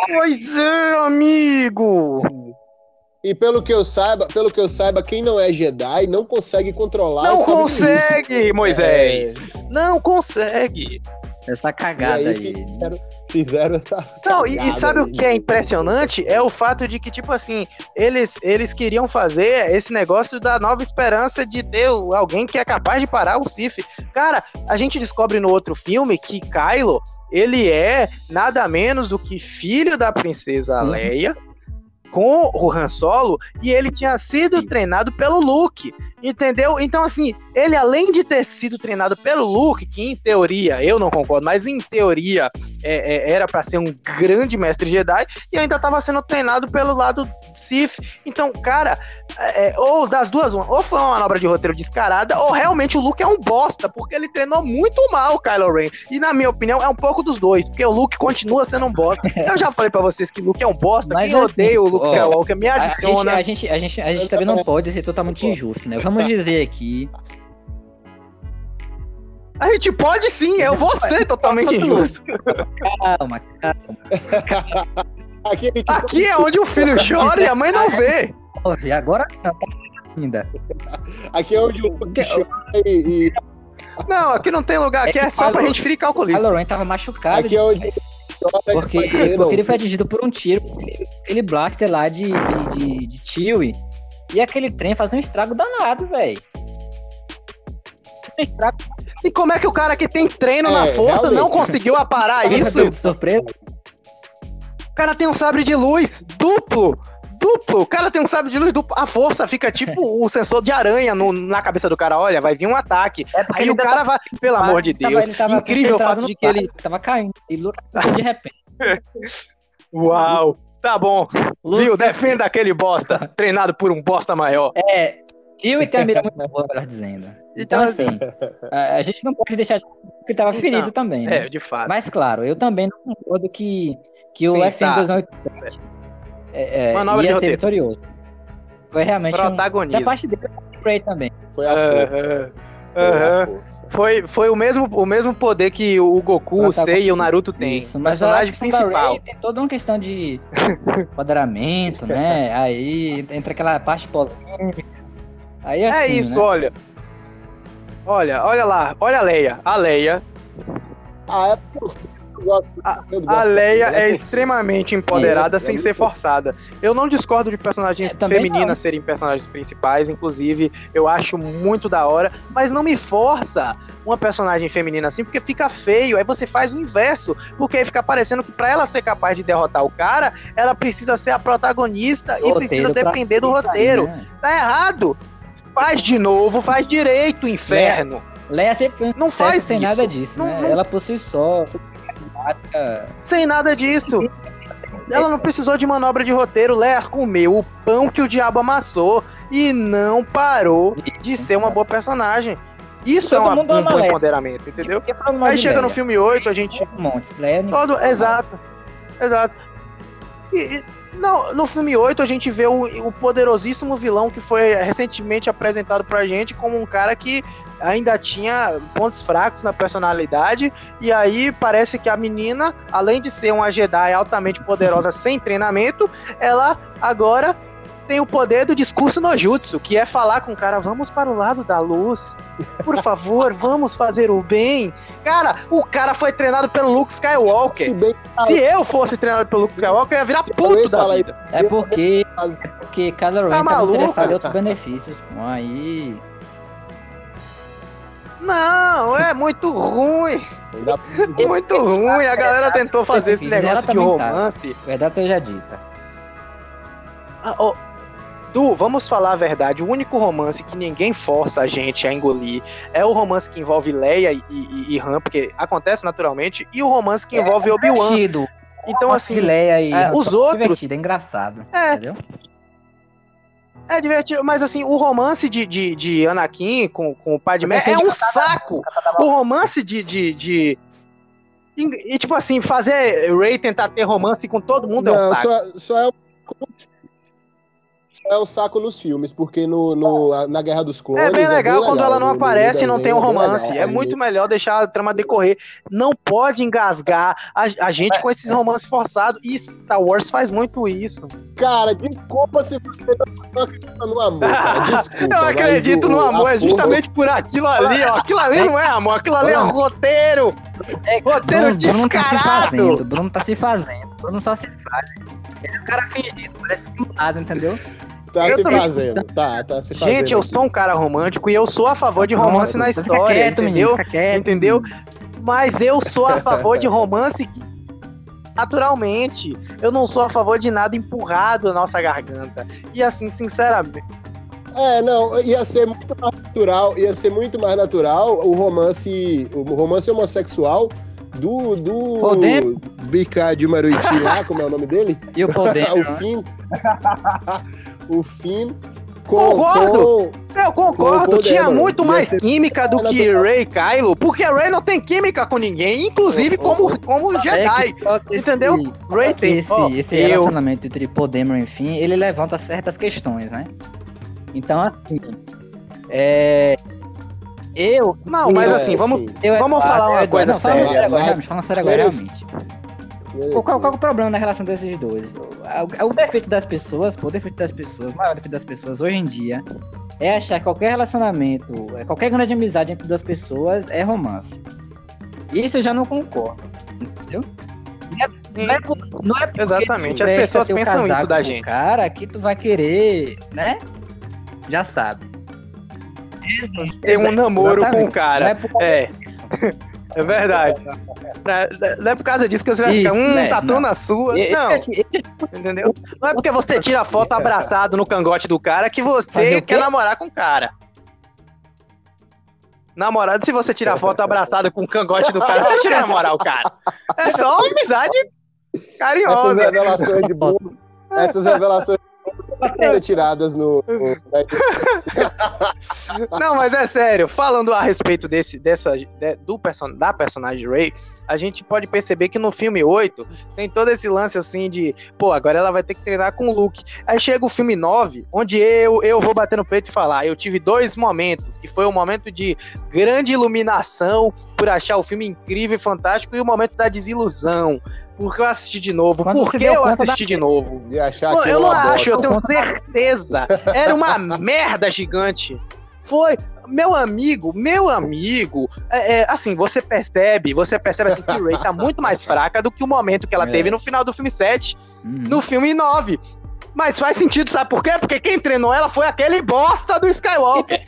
[SPEAKER 1] Pois é, amigo!
[SPEAKER 3] E pelo que eu saiba, pelo que eu saiba, quem não é Jedi não consegue controlar
[SPEAKER 1] Não consegue, Moisés! É... Não consegue!
[SPEAKER 2] Essa cagada aí. aí.
[SPEAKER 3] Fizeram, fizeram essa.
[SPEAKER 1] Não, e, e, sabe aí. o que é impressionante? É o fato de que, tipo assim, eles, eles queriam fazer esse negócio da nova esperança de ter alguém que é capaz de parar o Sif. Cara, a gente descobre no outro filme que Kylo ele é nada menos do que filho da princesa uhum. Leia com o Han Solo e ele tinha sido treinado pelo Luke. Entendeu? Então, assim, ele além de ter sido treinado pelo Luke, que em teoria, eu não concordo, mas em teoria é, é, era para ser um grande mestre Jedi, e ainda estava sendo treinado pelo lado Sith. Então, cara, é, é, ou das duas, ou foi uma manobra de roteiro descarada, ou realmente o Luke é um bosta, porque ele treinou muito mal o Kylo Ren. E na minha opinião, é um pouco dos dois, porque o Luke continua sendo um bosta. Eu já falei para vocês que o Luke é um bosta, mas quem assim, odeia o Luke Skywalker me adiciona.
[SPEAKER 2] A gente, a gente, a gente, a gente também não pode ser totalmente injusto, né? Vamos dizer aqui.
[SPEAKER 1] A gente pode sim, eu vou ser totalmente injusto.
[SPEAKER 2] Calma, calma.
[SPEAKER 1] Aqui, aqui é onde o filho chora e a mãe não vê.
[SPEAKER 2] E agora não, tá ainda.
[SPEAKER 3] Aqui é onde o chora e,
[SPEAKER 1] Não, aqui não tem lugar, aqui é, é só pra gente fricar o colírio.
[SPEAKER 2] O Kylo tava machucado. Aqui é onde porque, porque ele foi atingido por um tiro, aquele blaster lá de, de, de, de Chewie. E aquele trem faz um estrago danado, velho.
[SPEAKER 1] E como é que o cara que tem treino é, na força realmente. não conseguiu aparar isso?
[SPEAKER 2] surpresa.
[SPEAKER 1] O cara tem um sabre de luz duplo. Duplo, o cara tem um sabre de luz duplo. A força fica tipo o sensor de aranha no, na cabeça do cara. Olha, vai vir um ataque. É Aí o cara vai. Pelo amor de Deus. incrível o fato de que ele.
[SPEAKER 2] Tava caindo. E de repente.
[SPEAKER 1] Uau! Tá bom. Luke... Viu? Defenda aquele bosta, treinado por um bosta maior.
[SPEAKER 2] É, e tem a mira muito boa, melhor dizendo. Então, então assim, a, a, gente não pode deixar de que estava então, ferido também. Né?
[SPEAKER 1] É, de fato.
[SPEAKER 2] Mas, claro, eu também não concordo que, que o Sim, FN tá. 2087 é, é, ia ser vitorioso. Foi realmente
[SPEAKER 1] Protagonismo.
[SPEAKER 2] Um, da parte dele, também.
[SPEAKER 3] Foi a uh,
[SPEAKER 1] Uhum. Foi, foi o, mesmo, o mesmo poder que o Goku, o Sei e o Naruto têm. Isso,
[SPEAKER 2] mas personagem principal. tem toda uma questão de empoderamento, né? Aí entra aquela parte polêmica. Aí é,
[SPEAKER 1] é
[SPEAKER 2] assim,
[SPEAKER 1] isso,
[SPEAKER 2] né?
[SPEAKER 1] olha. Olha, olha lá, olha a Leia. A Leia.
[SPEAKER 3] Ah, é
[SPEAKER 1] a, a Leia é extremamente empoderada sem ser forçada. Eu não discordo de personagens é, femininas não. serem personagens principais, inclusive eu acho muito da hora, mas não me força uma personagem feminina assim, porque fica feio. Aí você faz o inverso, porque aí fica parecendo que para ela ser capaz de derrotar o cara, ela precisa ser a protagonista e precisa depender do roteiro. Aí, né? Tá errado. Faz de novo, faz direito, inferno.
[SPEAKER 2] Leia sempre
[SPEAKER 1] não faz
[SPEAKER 2] sem
[SPEAKER 1] isso.
[SPEAKER 2] nada disso,
[SPEAKER 1] não,
[SPEAKER 2] né?
[SPEAKER 1] Não...
[SPEAKER 2] Ela por si só,
[SPEAKER 1] sem nada disso. Ela não precisou de manobra de roteiro. Leia comeu o pão que o diabo amassou e não parou de ser uma boa personagem. Isso é uma, um bom empoderamento, entendeu? Aí chega no filme 8, a gente.
[SPEAKER 2] Leia
[SPEAKER 1] Todo, exato. Exato. E, não, no filme 8 a gente vê o, o, poderosíssimo vilão que foi recentemente apresentado pra gente como um cara que ainda tinha pontos fracos na personalidade. E aí parece que a menina, além de ser uma Jedi altamente poderosa sem treinamento, ela agora tem o poder do discurso no jutsu, que é falar com o cara, vamos para o lado da luz, por favor, vamos fazer o bem. Cara, o cara foi treinado pelo Luke Skywalker. Se, bem, Se eu fosse treinado pelo Luke Skywalker, eu ia virar puto da vida.
[SPEAKER 2] É porque, é porque cada Ren tá, tá interessado em outros benefícios. Aí...
[SPEAKER 1] Não, é muito ruim. muito ruim. A galera tentou fazer esse negócio de romance.
[SPEAKER 2] Verdade seja dita.
[SPEAKER 1] Ah, oh, Vamos falar a verdade. O único romance que ninguém força a gente a engolir é o romance que envolve Leia e, e, e Han, porque acontece naturalmente, e o romance que envolve é Obi-Wan. Então, assim,
[SPEAKER 2] Leia e
[SPEAKER 1] é, os outros.
[SPEAKER 2] É engraçado.
[SPEAKER 1] É.
[SPEAKER 2] Entendeu?
[SPEAKER 1] É divertido, mas assim, o romance de, de, de Anakin com, com o Padmé é um saco. O romance de, de, de... E, e, tipo assim, fazer Ray tentar ter romance com todo mundo
[SPEAKER 3] Não,
[SPEAKER 1] é um saco.
[SPEAKER 3] Só, só é é o saco nos filmes, porque no, no, na Guerra dos Clones.
[SPEAKER 1] É bem legal, é bem legal quando ela não aparece e não tem um romance. É, é muito melhor deixar a trama decorrer. Não pode engasgar a, a gente com esses romances forçados. E Star Wars faz muito isso.
[SPEAKER 3] Cara, desculpa se você não acredita no amor. Cara. Desculpa.
[SPEAKER 1] Eu acredito no amor, é justamente por aquilo ali, ó. Aquilo ali não é amor, aquilo ali é roteiro. É, roteiro Bruno, Bruno tá se
[SPEAKER 2] fazendo, Bruno tá se fazendo. Bruno só se faz. Ele é um cara fingido, parece simulado, entendeu?
[SPEAKER 3] Tá eu se também. fazendo, tá, tá se fazendo.
[SPEAKER 1] Gente, eu sou um cara romântico e eu sou a favor de romance na história, quieto, entendeu? Quieto, entendeu? Mas eu sou a favor de romance naturalmente. Eu não sou a favor de nada empurrado na nossa garganta. E assim, sinceramente.
[SPEAKER 3] É, não, ia ser muito mais natural, ia ser muito mais natural o romance, o romance homossexual do do Bica de Maruiti lá, como é o nome dele?
[SPEAKER 2] E o Podem,
[SPEAKER 3] o fim. O Finn
[SPEAKER 1] com, concordo! Com, eu concordo, tinha muito mais química do que Ray e Kylo, porque Ray não tem química com ninguém, inclusive como, como é Jedi, entendeu?
[SPEAKER 2] Esse, Ray tem... Esse, oh, esse relacionamento entre Podemon e Finn, ele levanta certas questões, né? Então, assim, é... Eu...
[SPEAKER 1] Não, mas assim, vamos, eu, vamos falar uma coisa séria. Fala sério
[SPEAKER 2] agora, fala sério agora, realmente. Qual, qual, qual, é o problema da relação desses dois? O, o, defeito das pessoas, pô, o defeito das pessoas, o maior defeito das pessoas hoje em dia é achar que qualquer relacionamento, é, qualquer grande amizade entre duas pessoas é romance. Isso eu já não concordo, entendeu? Não é, não é, não é
[SPEAKER 1] Exatamente, as pessoas pensam isso da gente.
[SPEAKER 2] Cara, que tu vai querer, né? Já sabe.
[SPEAKER 1] Tem um namoro Exatamente. com o cara. É. é. É verdade. Não é por causa disso que você vai Isso, ficar, hum, né? tá tão na sua. Não. Entendeu? Não é porque você tira foto abraçado no cangote do cara que você quer namorar com o cara. Namorado, se você tirar foto abraçada com o cangote do cara, você quer namorar o cara. É só uma amizade carinhosa.
[SPEAKER 3] Essas revelações de burro. Essas revelações tiradas no. no...
[SPEAKER 1] Não, mas é sério, falando a respeito desse, dessa, de, do person, da personagem Ray, a gente pode perceber que no filme 8 tem todo esse lance assim de, pô, agora ela vai ter que treinar com o Luke. Aí chega o filme 9, onde eu, eu vou bater no peito e falar, eu tive dois momentos, que foi o um momento de grande iluminação por achar o filme incrível e fantástico e o momento da desilusão porque eu assisti de novo. Quando Por que eu assisti da... de novo?
[SPEAKER 3] De achar
[SPEAKER 1] Pô, eu não acho, eu tenho certeza. Era uma merda gigante. Foi, meu amigo, meu amigo, é, é, assim, você percebe, você percebe assim, que Ray tá muito mais fraca do que o momento que ela é. teve no final do filme 7, uhum. no filme 9. Mas faz sentido, sabe por quê? Porque quem treinou ela foi aquele bosta do Skywalker.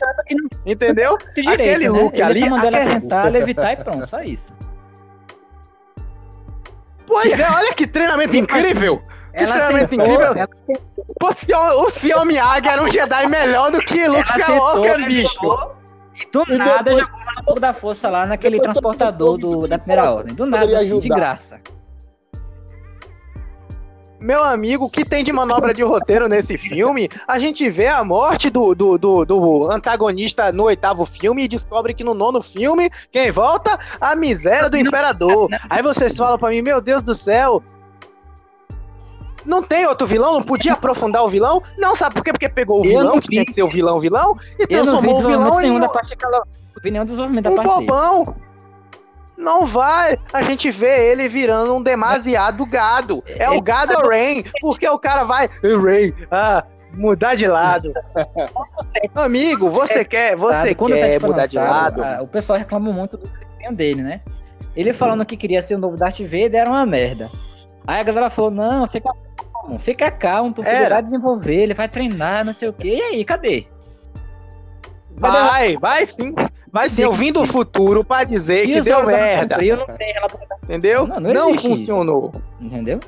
[SPEAKER 1] Entendeu?
[SPEAKER 2] Direito, aquele né? look Ele ali. Ele mandou aquele... ela sentar, levitar e pronto, só isso.
[SPEAKER 1] Pois é, olha que treinamento incrível! Ela treinamento sentou, incrível! Ela... Pô, o Xiaomi Águia era um Jedi melhor do que Luke Skywalker, bicho!
[SPEAKER 2] do e nada depois... jogou o pouco da força lá naquele transportador do, da primeira ordem. Do nada, assim, de graça.
[SPEAKER 1] Meu amigo, o que tem de manobra de roteiro nesse filme? A gente vê a morte do, do, do, do, antagonista no oitavo filme e descobre que no nono filme, quem volta? A miséria do imperador. Aí vocês falam pra mim, meu Deus do céu, não tem outro vilão? Não podia aprofundar o vilão? Não, sabe por quê? Porque pegou o vilão, que tinha que ser o vilão vilão, e transformou o vilão em.
[SPEAKER 2] Da parte que ela... Vi nenhum desenvolvimento
[SPEAKER 1] um
[SPEAKER 2] da parte
[SPEAKER 1] bobão. Dele. Não vai. A gente vê ele virando um demasiado gado. É o gado Rain. Porque o cara vai. Rain. Ah, mudar de lado. Amigo, você quer, você Quando quer mudar de lado?
[SPEAKER 2] O pessoal reclama muito do desempenho dele, né? Ele falando que queria ser o novo Darth Vader era uma merda. Aí a galera falou: não, fica calmo, fica calmo, tu poderá desenvolver, ele vai treinar, não sei o quê. E aí, cadê?
[SPEAKER 1] Vai, vai sim. Vai eu vim do futuro pra dizer que deu merda. Não Entendeu? Não, não, não funcionou.
[SPEAKER 2] Isso. Entendeu?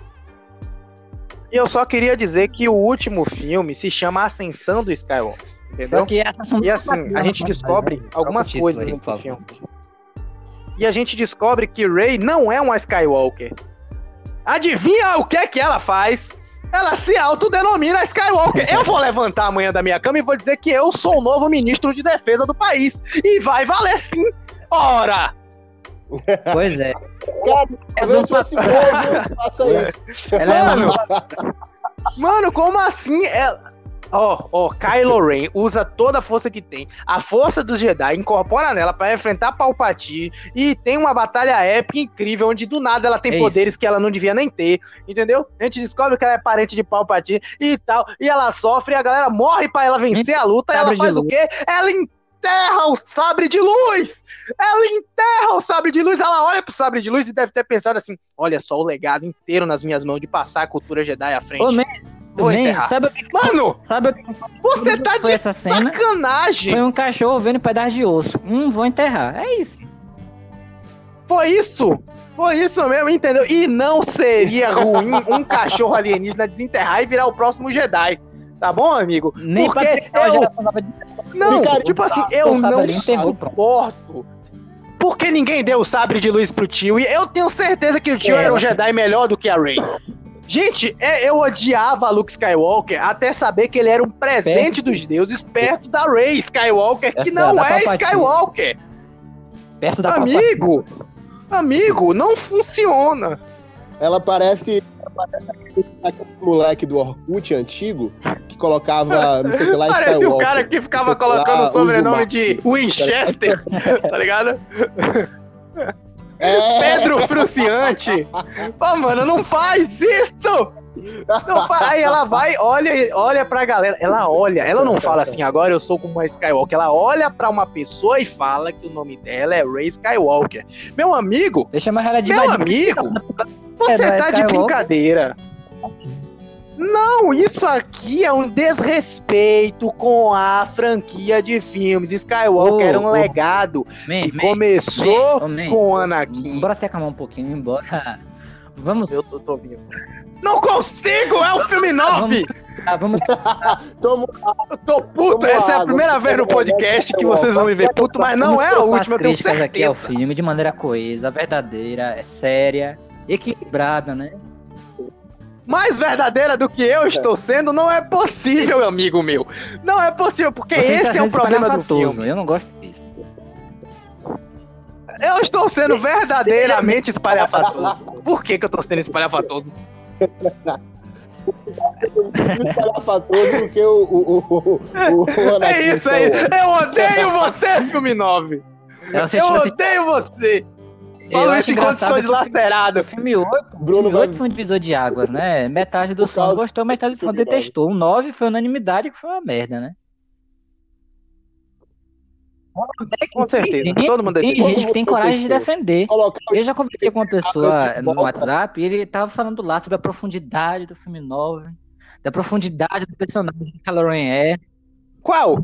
[SPEAKER 1] E eu só queria dizer que o último filme se chama Ascensão do Skywalker. Entendeu? e assim, a gente descobre algumas coisas no filme. E a gente descobre que Rey não é uma Skywalker. Adivinha o que é que ela faz? Ela se autodenomina Skywalker. Eu vou levantar amanhã da minha cama e vou dizer que eu sou o novo ministro de defesa do país. E vai valer sim. Ora!
[SPEAKER 2] Pois é.
[SPEAKER 3] Cara, fosse faça isso. Ela
[SPEAKER 1] é mano, mano, como assim? Ela... Ó, ó, Kylo Ren usa toda a força que tem, a força dos Jedi, incorpora nela para enfrentar Palpatine e tem uma batalha épica incrível onde do nada ela tem é poderes isso. que ela não devia nem ter, entendeu? A gente descobre que ela é parente de Palpatine e tal, e ela sofre, e a galera morre para ela vencer a luta, e ela faz o quê? Ela enterra o sabre de luz! Ela enterra o sabre de luz, ela olha pro sabre de luz e deve ter pensado assim: olha só o legado inteiro nas minhas mãos de passar a cultura Jedi à frente. Ô,
[SPEAKER 2] Vou enterrar. Sabe o que,
[SPEAKER 1] Mano!
[SPEAKER 2] Sabe o que
[SPEAKER 1] Você tá de essa cena? sacanagem!
[SPEAKER 2] Foi um cachorro vendo pedaço de osso. Hum, vou enterrar. É isso.
[SPEAKER 1] Foi isso! Foi isso mesmo, entendeu? E não seria ruim um cachorro alienígena desenterrar e virar o próximo Jedi. Tá bom, amigo?
[SPEAKER 2] Nem Porque eu...
[SPEAKER 1] Não, cara, tipo assim, eu não suporto porque ninguém deu o sabre de luz pro tio. E eu tenho certeza que o tio é, era um Jedi melhor do que a Rey. Gente, é, eu odiava Luke Skywalker até saber que ele era um presente perto. dos deuses perto da Rey Skywalker, que não da, da é Skywalker.
[SPEAKER 2] Perto da
[SPEAKER 1] Amigo, amigo, não funciona.
[SPEAKER 3] Ela parece, aquele moleque do Orkut antigo que colocava, não sei o que lá,
[SPEAKER 1] Parece Skywalker, o cara que ficava colocando o sobrenome de Winchester, tá ligado? É. Pedro Fruciante. Pô, mano, não faz isso! Não, aí ela vai, olha, olha pra galera. Ela olha, ela não fala assim, agora eu sou como uma Skywalker. Ela olha pra uma pessoa e fala que o nome dela é Ray Skywalker. Meu amigo.
[SPEAKER 2] Deixa mais ela de
[SPEAKER 1] Meu amigo, você é, tá de brincadeira. Não, isso aqui é um desrespeito com a franquia de filmes. Skywalker oh, era um oh, legado man, que man, começou man, com Anakin.
[SPEAKER 2] Bora se acalmar um pouquinho, embora. Vamos.
[SPEAKER 1] Eu tô, tô vivo. Não consigo! É o filme 9!
[SPEAKER 2] Ah, vamos.
[SPEAKER 1] Tomo... Eu tô puto. Tomo Essa água. é a primeira vez no podcast que vocês vão me ver puto, mas não é a última, eu tenho certeza.
[SPEAKER 2] aqui ao filme de maneira coesa, verdadeira, é séria, equilibrada, né?
[SPEAKER 1] Mais verdadeira do que eu estou sendo não é possível, amigo meu. Não é possível, porque Você esse é o problema do filme.
[SPEAKER 2] Eu não gosto disso.
[SPEAKER 1] Eu estou sendo verdadeiramente espalhafatoso. Por que, que eu estou sendo espalhafatoso?
[SPEAKER 3] espalhafatoso porque o, o, o,
[SPEAKER 1] o É isso aí. Eu odeio você, filme 9. Eu odeio você. Fala isso enquanto sou dilacerado.
[SPEAKER 2] O filme 8, Bruno filme 8 foi um divisor de águas, né? Metade dos fãs gostou, metade dos fãs detestou. O 9 foi unanimidade, que foi uma merda, né?
[SPEAKER 1] Com certeza,
[SPEAKER 2] tem,
[SPEAKER 1] todo mundo
[SPEAKER 2] Tem gente que tem coragem de defender. Eu já conversei com uma pessoa no WhatsApp e ele tava falando lá sobre a profundidade do filme 9, da profundidade do personagem que Kylo Ren é.
[SPEAKER 1] Qual?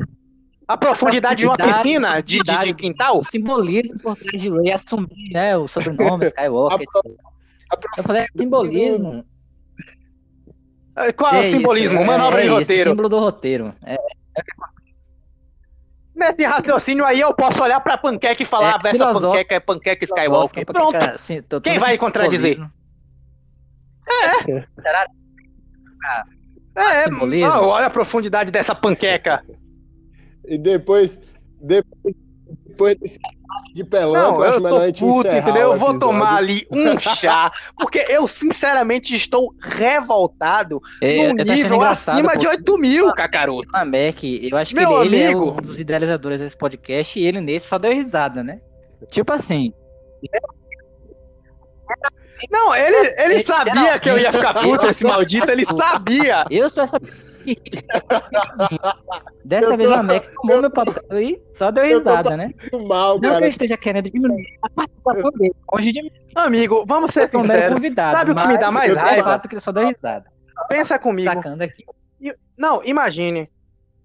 [SPEAKER 1] A profundidade de uma piscina de, de, de, quintal?
[SPEAKER 2] Simbolismo por trás de Ray assumir né, o sobrenome Skywalker. a, a eu falei, é simbolismo.
[SPEAKER 1] Qual é, o simbolismo? Isso, Manobra é, de roteiro.
[SPEAKER 2] símbolo do roteiro. É,
[SPEAKER 1] nesse raciocínio aí eu posso olhar pra panqueca e falar, é, essa panqueca é panqueca Skywalker. Pronto. Assim, Quem vai contradizer? É. É, é oh, olha a profundidade dessa panqueca.
[SPEAKER 3] E depois, depois, depois desse de pelão,
[SPEAKER 1] não, eu, eu tô puto, entendeu? Eu vou tomar ali um chá, porque eu sinceramente estou revoltado é, num nível acima de 8 mil, Kakaroto.
[SPEAKER 2] O Mac, eu acho que ele, ele, é um dos idealizadores desse podcast e ele nesse só deu risada, né? Tipo assim.
[SPEAKER 1] Não, ele, ele sabia que eu ia ficar puto, esse maldito, ele sabia.
[SPEAKER 2] Eu sou essa Dessa vez a Mac tomou meu papel e só deu risada, né?
[SPEAKER 3] Mal,
[SPEAKER 2] não que eu esteja querendo diminuir a participação dele, longe de mim.
[SPEAKER 1] Amigo, vamos ser sinceros.
[SPEAKER 2] Convidado,
[SPEAKER 1] Sabe o que me dá mais raiva? É o
[SPEAKER 2] fato que ele só deu risada.
[SPEAKER 1] Pensa comigo.
[SPEAKER 2] Sacando aqui.
[SPEAKER 1] Não, imagine.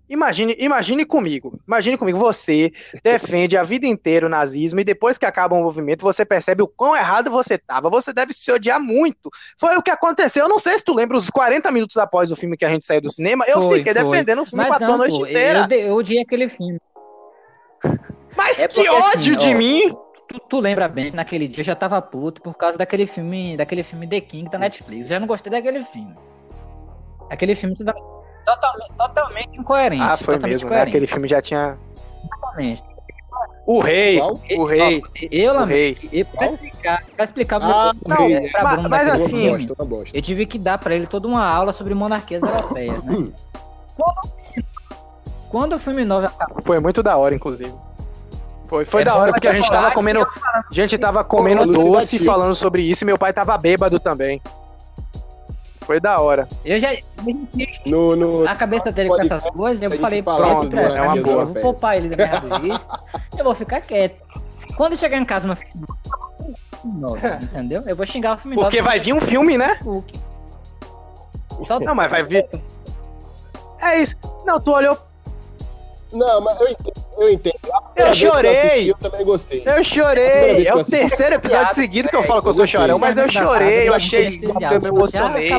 [SPEAKER 1] Imagine, imagine comigo, imagine comigo, você defende a vida inteira o nazismo e depois que acaba o movimento você percebe o quão errado você estava, você deve se odiar muito. Foi o que aconteceu, eu não sei se tu lembra, os 40 minutos após o filme que a gente saiu do cinema, eu foi, fiquei foi. defendendo o filme não, a noite pô, inteira.
[SPEAKER 2] Eu, eu odiei aquele filme.
[SPEAKER 1] Mas é que ódio assim, de ó, mim!
[SPEAKER 2] Tu, tu, lembra bem que naquele dia eu já tava puto por causa daquele filme, daquele filme The King da Netflix. Eu já não gostei daquele filme. Aquele filme Totalmente, totalmente incoerente.
[SPEAKER 1] Ah, foi mesmo, né? Aquele filme já tinha. Totalmente. O rei, Qual? o rei.
[SPEAKER 2] Eu. Eu, pra explicar, pra explicar
[SPEAKER 1] ah, não, rei, pra Bruno mas, mas assim,
[SPEAKER 2] eu tive que dar pra ele toda uma aula sobre monarquias europeias, né? quando, quando o filme 9 acabou.
[SPEAKER 1] Foi muito da hora, inclusive. Foi, foi é, da hora, porque a gente tava comendo. A gente tava comendo doce falando sobre isso e meu pai tava bêbado também. Foi da hora.
[SPEAKER 2] Eu já. No, no, a cabeça dele com essas coisas, eu falei, pronto, pra, é uma boa. Eu vou poupar ele da isso. eu vou ficar quieto. Quando chegar em casa no filme entendeu? Eu vou xingar o filme
[SPEAKER 1] Porque vai vir um filme, né? Só não, mas vai vir. É isso. Não, tu olhou
[SPEAKER 3] não, mas eu entendo. Eu, entendo.
[SPEAKER 1] eu chorei. Eu, assisti,
[SPEAKER 3] eu, também gostei.
[SPEAKER 1] Eu chorei. É o terceiro episódio seguido que eu falo que eu sou chorão, mas eu chorei, eu achei. Eu me emocionei.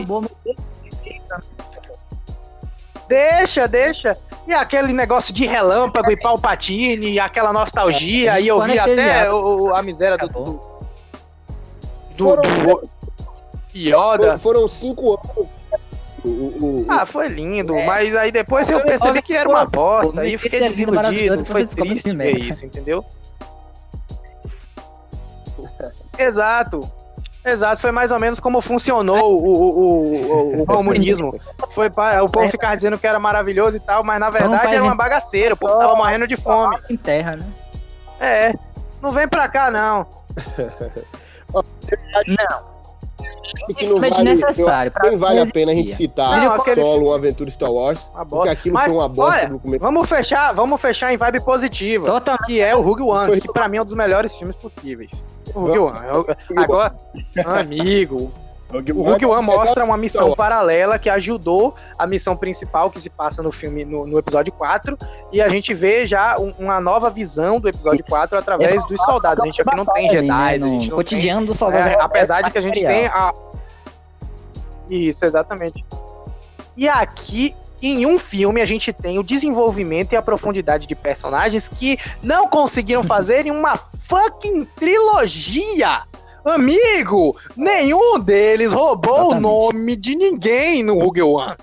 [SPEAKER 1] Deixa, deixa. E aquele negócio de relâmpago e palpatine, aquela nostalgia, e eu vi até o, a miséria do. Do, do, do Yoda.
[SPEAKER 3] Foram cinco anos
[SPEAKER 1] o, o, ah, foi lindo, é. mas aí depois eu percebi que era uma bosta, aí eu fiquei desiludido, foi triste ver isso, entendeu? Exato. Exato, foi mais ou menos como funcionou o, o, o, o comunismo. Foi para o povo ficar dizendo que era maravilhoso e tal, mas na verdade era uma bagaceira, o povo tava morrendo de fome.
[SPEAKER 2] Em terra, né?
[SPEAKER 1] É, não vem pra cá não.
[SPEAKER 2] não que não vale, necessário.
[SPEAKER 3] Nem vale a pena a gente citar não, solo, uma aventura Star Wars, porque aquilo Mas, foi uma bosta olha,
[SPEAKER 1] do começo. Vamos fechar, vamos fechar em vibe positiva, Totalmente. que é o Rogue One, foi... que pra mim é um dos melhores filmes possíveis. O Rogue One. Agora, amigo, o Rogue One mostra uma missão paralela que ajudou a missão principal que se passa no filme, no, no episódio 4, e a gente vê já um, uma nova visão do episódio 4 através dos soldados. A gente aqui não tem Jedi, né, a gente não
[SPEAKER 2] cotidiano
[SPEAKER 1] tem,
[SPEAKER 2] do soldado. É,
[SPEAKER 1] apesar de que a gente tem a. Isso, exatamente. E aqui em um filme a gente tem o desenvolvimento e a profundidade de personagens que não conseguiram fazer em uma fucking trilogia. Amigo, nenhum deles roubou Exatamente. o nome de ninguém no Rogue One.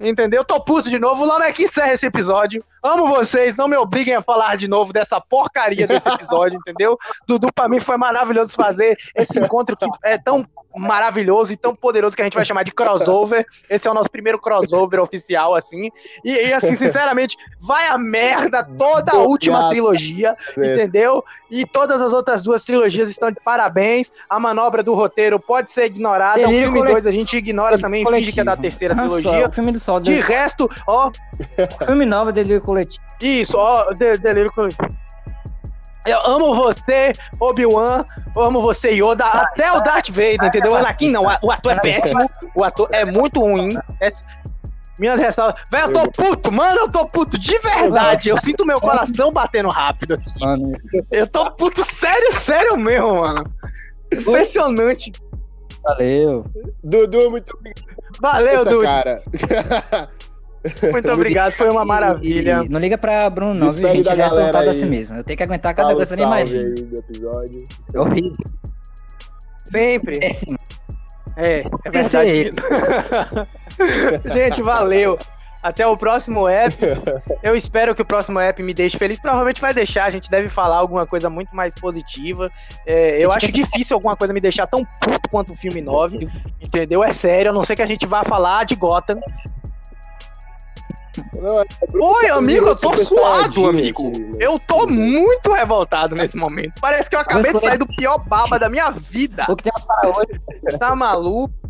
[SPEAKER 1] Entendeu? Tô puto de novo. Lá é que encerra esse episódio. Amo vocês. Não me obriguem a falar de novo dessa porcaria desse episódio, entendeu? Dudu, pra mim, foi maravilhoso fazer esse encontro que é tão maravilhoso e tão poderoso que a gente vai chamar de crossover. Esse é o nosso primeiro crossover oficial, assim. E, e assim, sinceramente, vai a merda toda a última trilogia, entendeu? E todas as outras duas trilogias estão de parabéns. A manobra do roteiro pode ser ignorada. o filme 2 a gente ignora também, finge que é da terceira trilogia.
[SPEAKER 2] o filme do Sol.
[SPEAKER 1] De resto, ó.
[SPEAKER 2] O filme novo é Delírio Coletivo.
[SPEAKER 1] Isso, ó, Delírio Coletivo. Eu amo você, Obi-Wan, amo você, Yoda, até o Darth Vader, entendeu? O Anakin não, o ator é péssimo, o ator é muito ruim. É... Minhas ressalvas. Velho, eu tô puto, mano, eu tô puto de verdade. Eu sinto meu coração batendo rápido aqui. Mano. Eu tô puto sério, sério mesmo, mano. Impressionante.
[SPEAKER 2] Valeu.
[SPEAKER 3] Dudu, muito obrigado.
[SPEAKER 1] Valeu, Dudu.
[SPEAKER 3] cara.
[SPEAKER 1] Muito obrigado, foi uma maravilha.
[SPEAKER 2] E, e, não liga pra Bruno, não, viu, gente? Ele é soltado assim mesmo. Eu tenho que aguentar cada coisa nem imagino. É horrível.
[SPEAKER 1] Sempre. É, é verdade. gente, valeu. Até o próximo app. Eu espero que o próximo app me deixe feliz. Provavelmente vai deixar. A gente deve falar alguma coisa muito mais positiva. É, eu acho difícil alguma coisa me deixar tão puto quanto o filme 9. Entendeu? É sério. A não ser que a gente vá falar de Gotham. Não, é Oi, amigo, eu tô suado, amigo. Aqui, eu tô muito revoltado nesse momento. Parece que eu acabei de sair do pior baba da minha vida.
[SPEAKER 2] O que temos para hoje?
[SPEAKER 1] Tá maluco?